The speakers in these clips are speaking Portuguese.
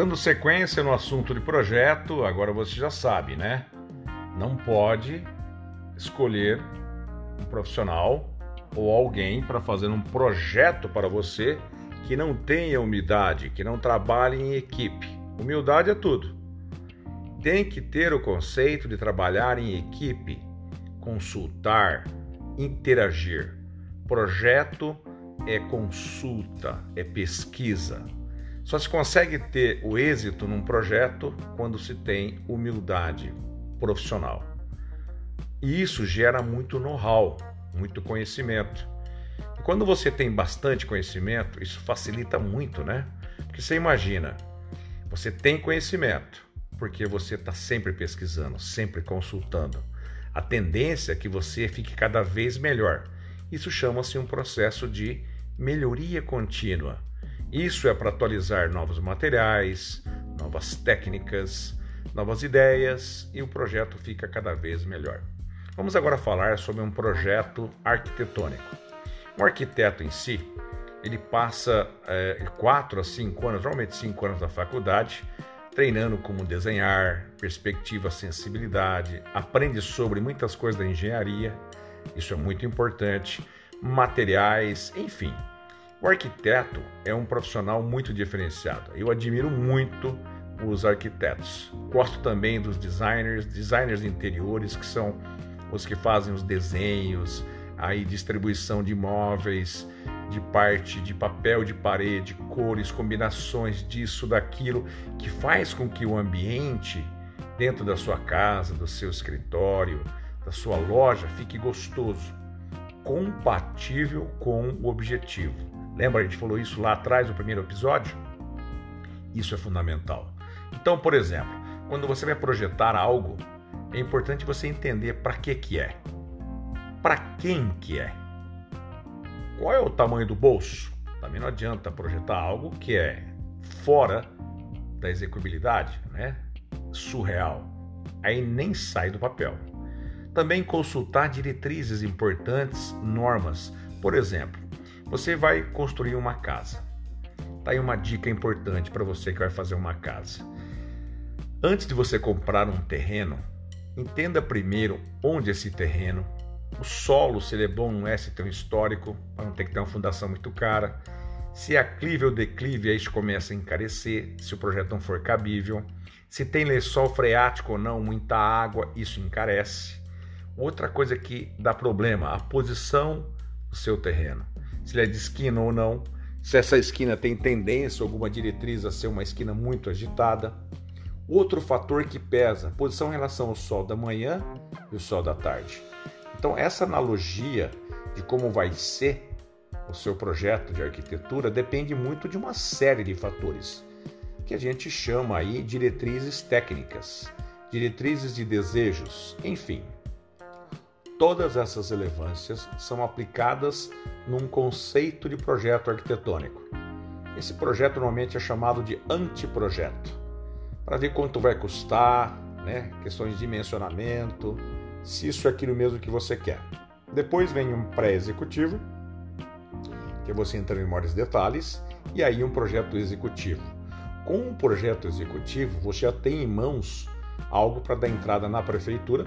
Dando sequência no assunto de projeto, agora você já sabe, né? Não pode escolher um profissional ou alguém para fazer um projeto para você que não tenha humildade, que não trabalhe em equipe. Humildade é tudo. Tem que ter o conceito de trabalhar em equipe, consultar, interagir. Projeto é consulta, é pesquisa. Só se consegue ter o êxito num projeto quando se tem humildade profissional. E isso gera muito know-how, muito conhecimento. E quando você tem bastante conhecimento, isso facilita muito, né? Porque você imagina, você tem conhecimento, porque você está sempre pesquisando, sempre consultando. A tendência é que você fique cada vez melhor. Isso chama-se um processo de melhoria contínua. Isso é para atualizar novos materiais, novas técnicas, novas ideias e o projeto fica cada vez melhor. Vamos agora falar sobre um projeto arquitetônico. Um arquiteto em si, ele passa é, quatro a cinco anos, normalmente cinco anos da faculdade, treinando como desenhar, perspectiva, sensibilidade, aprende sobre muitas coisas da engenharia, isso é muito importante, materiais, enfim, o arquiteto é um profissional muito diferenciado. Eu admiro muito os arquitetos. Gosto também dos designers, designers de interiores, que são os que fazem os desenhos, aí distribuição de imóveis, de parte de papel de parede, cores, combinações disso, daquilo, que faz com que o ambiente dentro da sua casa, do seu escritório, da sua loja fique gostoso, compatível com o objetivo. Lembra, a gente falou isso lá atrás no primeiro episódio? Isso é fundamental. Então, por exemplo, quando você vai projetar algo, é importante você entender para que que é. Para quem que é? Qual é o tamanho do bolso? Também não adianta projetar algo que é fora da execuibilidade, né? Surreal. Aí nem sai do papel. Também consultar diretrizes importantes, normas. Por exemplo, você vai construir uma casa. Tá aí uma dica importante para você que vai fazer uma casa. Antes de você comprar um terreno, entenda primeiro onde esse terreno, o solo, se ele é bom, não é, se tem um histórico, para não ter que ter uma fundação muito cara. Se é aclive ou declive, aí isso começa a encarecer, se o projeto não for cabível. Se tem lençol freático ou não, muita água, isso encarece. Outra coisa que dá problema, a posição do seu terreno se ele é de esquina ou não, se essa esquina tem tendência, alguma diretriz a ser uma esquina muito agitada. Outro fator que pesa, posição em relação ao sol da manhã e o sol da tarde. Então, essa analogia de como vai ser o seu projeto de arquitetura depende muito de uma série de fatores que a gente chama aí diretrizes técnicas, diretrizes de desejos, enfim, Todas essas relevâncias são aplicadas num conceito de projeto arquitetônico. Esse projeto normalmente é chamado de anteprojeto, para ver quanto vai custar, né? questões de dimensionamento, se isso é aquilo mesmo que você quer. Depois vem um pré-executivo, que você entra em maiores detalhes, e aí um projeto executivo. Com um projeto executivo, você já tem em mãos algo para dar entrada na prefeitura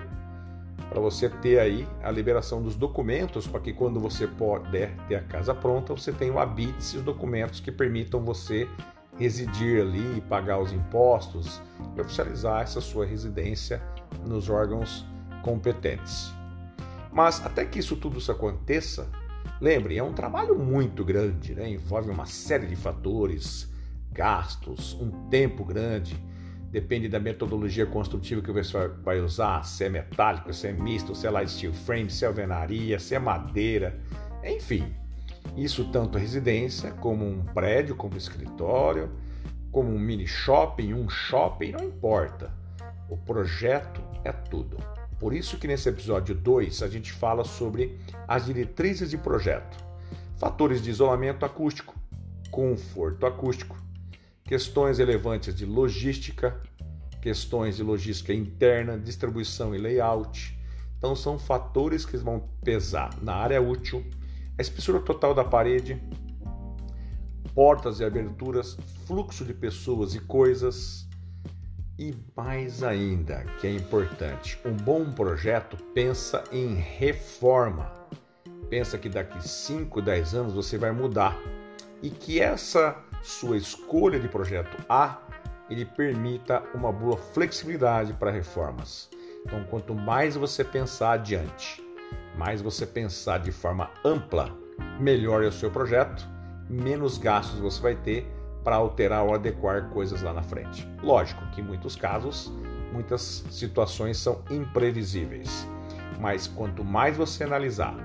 para você ter aí a liberação dos documentos para que quando você puder ter a casa pronta, você tenha o habite os documentos que permitam você residir ali, pagar os impostos e oficializar essa sua residência nos órgãos competentes. Mas até que isso tudo isso aconteça, lembre, é um trabalho muito grande, né? envolve uma série de fatores, gastos, um tempo grande depende da metodologia construtiva que você vai usar, se é metálico, se é misto, se é light steel frame, se é alvenaria, se é madeira, enfim. Isso tanto residência, como um prédio, como um escritório, como um mini shopping, um shopping, não importa. O projeto é tudo. Por isso que nesse episódio 2 a gente fala sobre as diretrizes de projeto, fatores de isolamento acústico, conforto acústico, questões relevantes de logística, questões de logística interna, distribuição e layout. Então, são fatores que vão pesar na área útil, a espessura total da parede, portas e aberturas, fluxo de pessoas e coisas. E mais ainda, que é importante, um bom projeto pensa em reforma. Pensa que daqui 5, 10 anos você vai mudar e que essa sua escolha de projeto A ele permita uma boa flexibilidade para reformas. Então, quanto mais você pensar adiante, mais você pensar de forma ampla, melhor é o seu projeto, menos gastos você vai ter para alterar ou adequar coisas lá na frente. Lógico que em muitos casos, muitas situações são imprevisíveis, mas quanto mais você analisar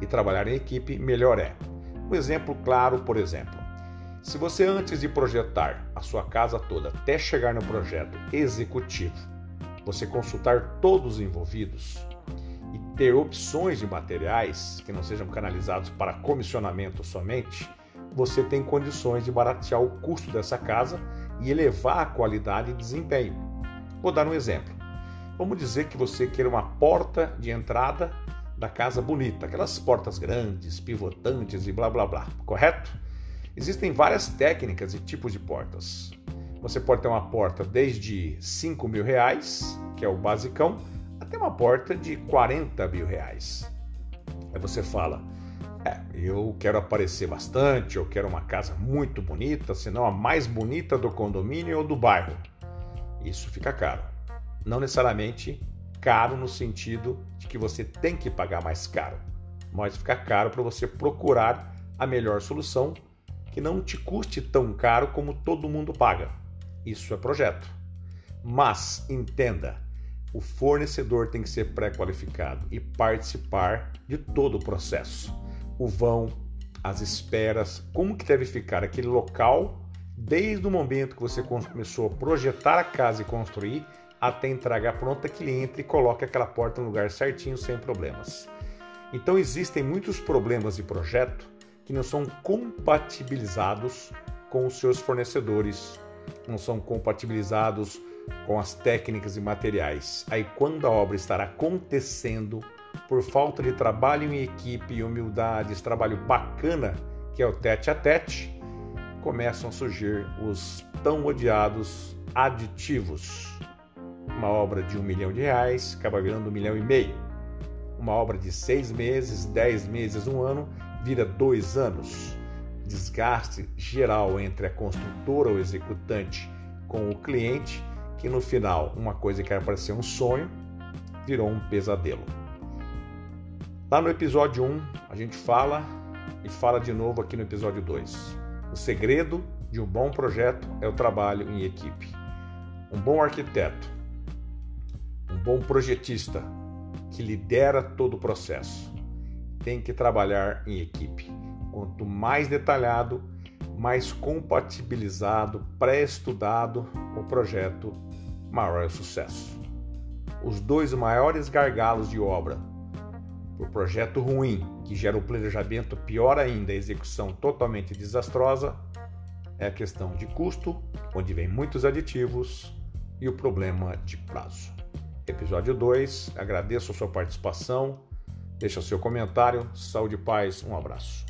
e trabalhar em equipe, melhor é. Um exemplo claro, por exemplo, se você antes de projetar a sua casa toda até chegar no projeto executivo, você consultar todos os envolvidos e ter opções de materiais que não sejam canalizados para comissionamento somente, você tem condições de baratear o custo dessa casa e elevar a qualidade e desempenho. Vou dar um exemplo. Vamos dizer que você quer uma porta de entrada da casa bonita, aquelas portas grandes, pivotantes e blá blá blá, correto? Existem várias técnicas e tipos de portas. Você pode ter uma porta desde 5 mil reais, que é o basicão, até uma porta de 40 mil reais. Aí você fala, é, eu quero aparecer bastante, eu quero uma casa muito bonita, senão a mais bonita do condomínio ou do bairro. Isso fica caro. Não necessariamente caro no sentido de que você tem que pagar mais caro, mas fica caro para você procurar a melhor solução que não te custe tão caro como todo mundo paga. Isso é projeto. Mas entenda, o fornecedor tem que ser pré-qualificado e participar de todo o processo o vão, as esperas, como que deve ficar aquele local desde o momento que você começou a projetar a casa e construir até entregar pronta que ele entre e coloque aquela porta no lugar certinho sem problemas. Então existem muitos problemas de projeto que não são compatibilizados com os seus fornecedores, não são compatibilizados com as técnicas e materiais. Aí quando a obra estará acontecendo, por falta de trabalho em equipe e humildade, esse trabalho bacana que é o tete a tete, começam a surgir os tão odiados aditivos. Uma obra de um milhão de reais acaba virando um milhão e meio. Uma obra de seis meses, dez meses, um ano, vira dois anos. Desgaste geral entre a construtora ou executante com o cliente, que no final, uma coisa que era para ser um sonho, virou um pesadelo. Lá no episódio 1, a gente fala e fala de novo aqui no episódio 2. O segredo de um bom projeto é o trabalho em equipe. Um bom arquiteto, um bom projetista que lidera todo o processo, tem que trabalhar em equipe. Quanto mais detalhado, mais compatibilizado, pré-estudado o projeto, maior é o sucesso. Os dois maiores gargalos de obra o projeto ruim, que gera o planejamento pior ainda, a execução totalmente desastrosa, é a questão de custo, onde vem muitos aditivos, e o problema de prazo. Episódio 2, agradeço a sua participação, deixa seu comentário, saúde e paz, um abraço.